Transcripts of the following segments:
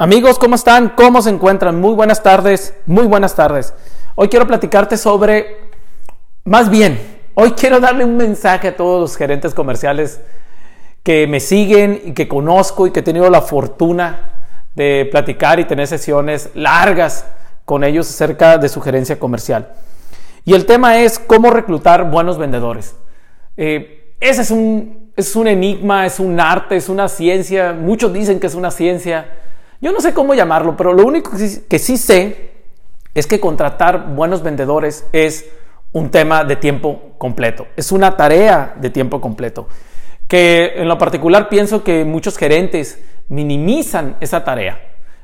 Amigos, ¿cómo están? ¿Cómo se encuentran? Muy buenas tardes, muy buenas tardes. Hoy quiero platicarte sobre, más bien, hoy quiero darle un mensaje a todos los gerentes comerciales que me siguen y que conozco y que he tenido la fortuna de platicar y tener sesiones largas con ellos acerca de su gerencia comercial. Y el tema es cómo reclutar buenos vendedores. Eh, ese es un, es un enigma, es un arte, es una ciencia. Muchos dicen que es una ciencia yo no sé cómo llamarlo, pero lo único que sí, sé es que contratar buenos vendedores es un tema de tiempo completo, es una tarea de tiempo completo, que en lo particular pienso que muchos gerentes minimizan esa tarea.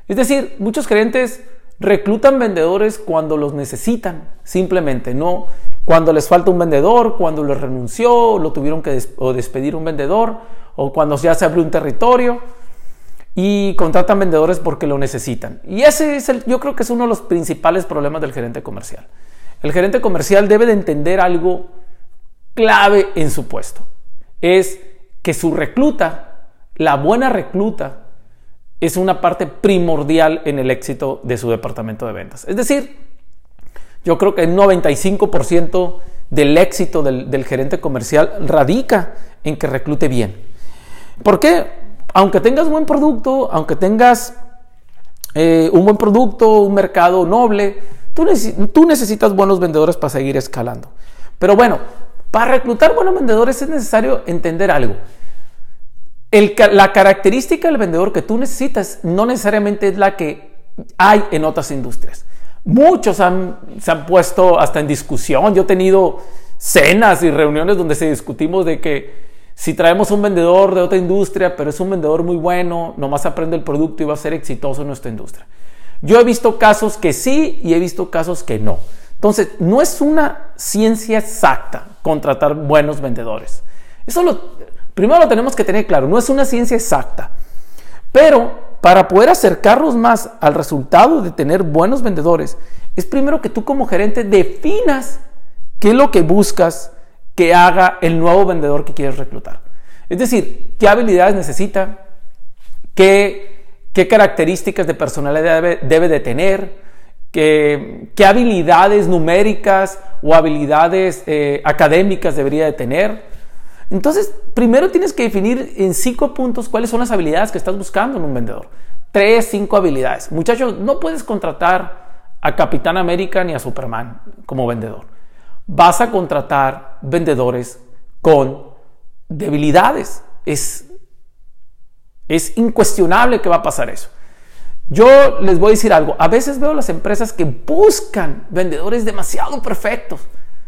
Es decir, muchos gerentes reclutan vendedores cuando los necesitan, simplemente, no cuando les falta un vendedor, cuando les renunció, lo tuvieron que despedir un vendedor, o cuando ya se abrió un territorio y contratan vendedores porque lo necesitan. Y ese es el, yo creo que es uno de los principales problemas del gerente comercial. El gerente comercial debe de entender algo clave en su puesto. Es que su recluta, la buena recluta, es una parte primordial en el éxito de su departamento de ventas. Es decir, yo creo que el 95% del éxito del, del gerente comercial radica en que reclute bien. ¿Por qué? Aunque tengas buen producto, aunque tengas eh, un buen producto, un mercado noble, tú, tú necesitas buenos vendedores para seguir escalando. Pero bueno, para reclutar buenos vendedores es necesario entender algo. la característica del vendedor que tú necesitas no necesariamente es la que hay en otras industrias. Muchos se han puesto hasta en discusión. Yo he tenido cenas y reuniones donde se discutimos de que si traemos un vendedor de otra industria, pero es un vendedor muy bueno, nomás aprende el producto y va a ser exitoso en nuestra industria. Yo he visto casos que sí y he visto casos que no. Entonces, no es una ciencia exacta contratar buenos vendedores. Eso lo, primero lo tenemos que tener claro, no es una ciencia exacta. Pero para poder acercarnos más al resultado de tener buenos vendedores, es primero que tú como gerente definas qué es lo que buscas que haga el nuevo vendedor que quieres reclutar. Es decir, qué habilidades necesita, qué, qué características de personalidad debe, de tener, qué, qué, habilidades numéricas o habilidades eh, académicas debería de tener. Entonces, primero tienes que definir en cinco puntos cuáles son las habilidades que estás buscando en un vendedor. Tres, cinco habilidades. Muchachos, no puedes contratar a Capitán América ni a Superman como vendedor vas a contratar vendedores con debilidades. Es, es incuestionable que va a pasar eso. Yo les voy a decir algo, a veces veo las empresas que buscan vendedores demasiado perfectos.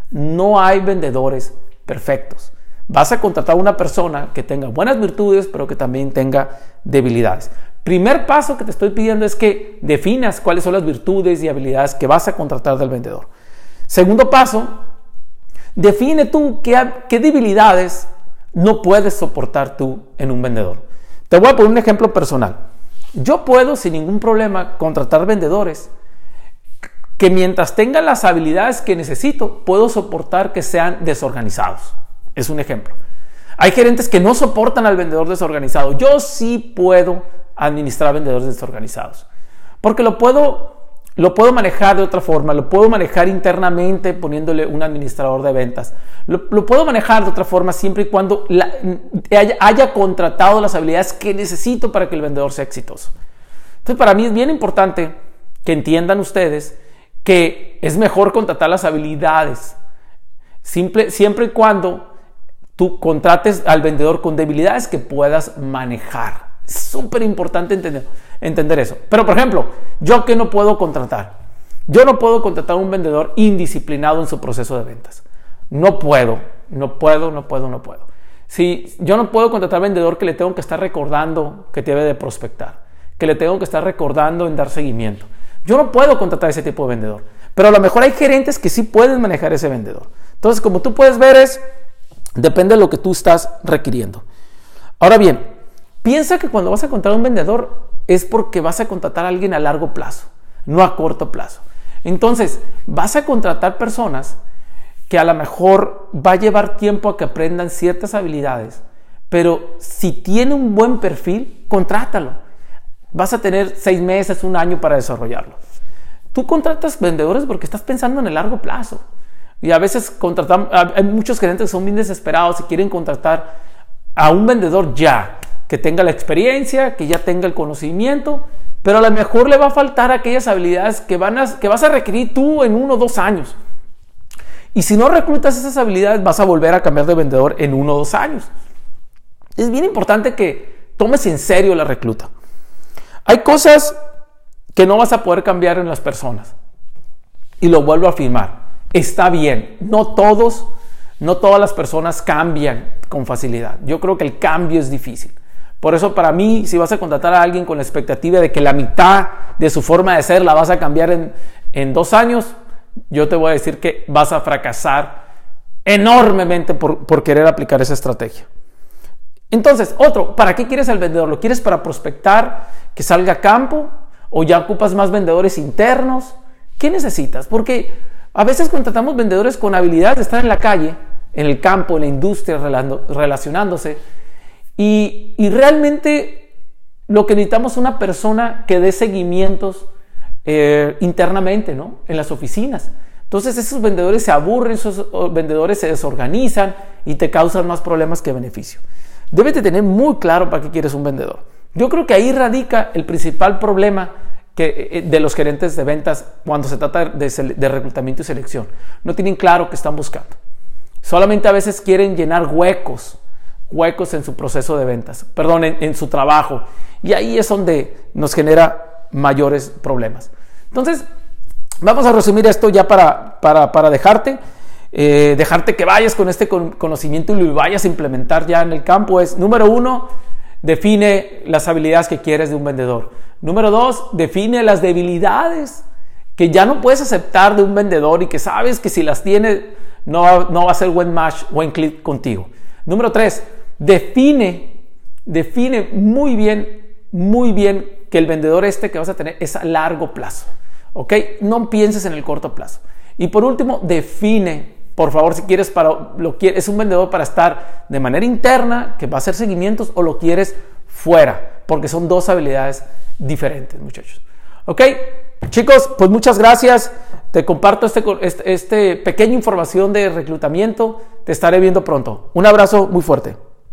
No hay vendedores perfectos. Vas a contratar a una persona que tenga buenas virtudes, pero que también tenga debilidades. Primer paso que te estoy pidiendo es que definas cuáles son las virtudes y habilidades que vas a contratar del vendedor. Segundo paso, define tú qué, debilidades no puedes soportar tú en un vendedor. Te voy a poner un ejemplo personal. Yo puedo sin ningún problema contratar vendedores que mientras tengan las habilidades que necesito, puedo soportar que sean desorganizados. Es un ejemplo. Hay gerentes que no soportan al vendedor desorganizado. Yo sí puedo administrar vendedores desorganizados. Porque lo puedo lo puedo manejar de otra forma, lo puedo manejar internamente poniéndole un administrador de ventas. Lo, puedo manejar de otra forma siempre y cuando haya, contratado las habilidades que necesito para que el vendedor sea exitoso. Entonces, para mí es bien importante que entiendan ustedes que es mejor contratar las habilidades, simple, siempre y cuando tú contrates al vendedor con debilidades que puedas manejar. Súper importante entender, entender eso. Pero, por ejemplo, yo que no puedo contratar. Yo no puedo contratar a un vendedor indisciplinado en su proceso de ventas. No puedo, no puedo, no puedo, no puedo. Si yo no puedo contratar a un vendedor que le tengo que estar recordando que debe de prospectar, que le tengo que estar recordando en dar seguimiento. Yo no puedo contratar a ese tipo de vendedor. Pero a lo mejor hay gerentes que sí pueden manejar ese vendedor. Entonces, como tú puedes ver, es depende de lo que tú estás requiriendo. Ahora bien, Piensa que cuando vas a contratar a un vendedor es porque vas a contratar a alguien a largo plazo, no a corto plazo. Entonces, vas a contratar personas que a lo mejor va a llevar tiempo a que aprendan ciertas habilidades, pero si tiene un buen perfil, contrátalo. Vas a tener seis meses, un año para desarrollarlo. Tú contratas vendedores porque estás pensando en el largo plazo. Y a veces contratamos, hay muchos gerentes que son bien desesperados y quieren contratar a un vendedor ya, que tenga la experiencia, que ya tenga el conocimiento, pero a lo mejor le va a faltar aquellas habilidades que, van a, que vas a requerir tú en uno o dos años. Y si no reclutas esas habilidades, vas a volver a cambiar de vendedor en uno o dos años. Es bien importante que tomes en serio la recluta. Hay cosas que no vas a poder cambiar en las personas. Y lo vuelvo a afirmar. Está bien. No todos, no todas las personas cambian con facilidad. Yo creo que el cambio es difícil. Por eso para mí, si vas a contratar a alguien con la expectativa de que la mitad de su forma de ser la vas a cambiar en, en dos años, yo te voy a decir que vas a fracasar enormemente por, querer aplicar esa estrategia. Entonces, otro, ¿para qué quieres al vendedor? ¿Lo quieres para prospectar, que salga a campo? ¿O ya ocupas más vendedores internos? ¿Qué necesitas? Porque a veces contratamos vendedores con habilidad de estar en la calle, en el campo, en la industria, relacionándose. Y, realmente lo que necesitamos es una persona que dé seguimientos eh, internamente, ¿no? En las oficinas. Entonces esos vendedores se aburren, esos vendedores se desorganizan y te causan más problemas que beneficio. Debes de tener muy claro para qué quieres un vendedor. Yo creo que ahí radica el principal problema eh, de los gerentes de ventas cuando se trata de, reclutamiento y selección. No tienen claro qué están buscando. Solamente a veces quieren llenar huecos, huecos en su proceso de ventas, perdón, en su trabajo. Y ahí es donde nos genera mayores problemas. Entonces, vamos a resumir esto ya para, para, dejarte. Eh, dejarte que vayas con este conocimiento y lo vayas a implementar ya en el campo es, número uno, define las habilidades que quieres de un vendedor. Número dos, define las debilidades que ya no puedes aceptar de un vendedor y que sabes que si las tiene no, no va a ser buen match, buen click contigo. Número tres, define, define muy bien, muy bien que el vendedor este que vas a tener es a largo plazo. ¿Ok? No pienses en el corto plazo. Y por último, define, por favor, si quieres para lo es un vendedor para estar de manera interna, que va a hacer seguimientos, o lo quieres fuera, porque son dos habilidades diferentes, muchachos. ¿Ok? Chicos, pues muchas gracias. Te comparto este, este, este pequeña información de reclutamiento. Te estaré viendo pronto. Un abrazo muy fuerte.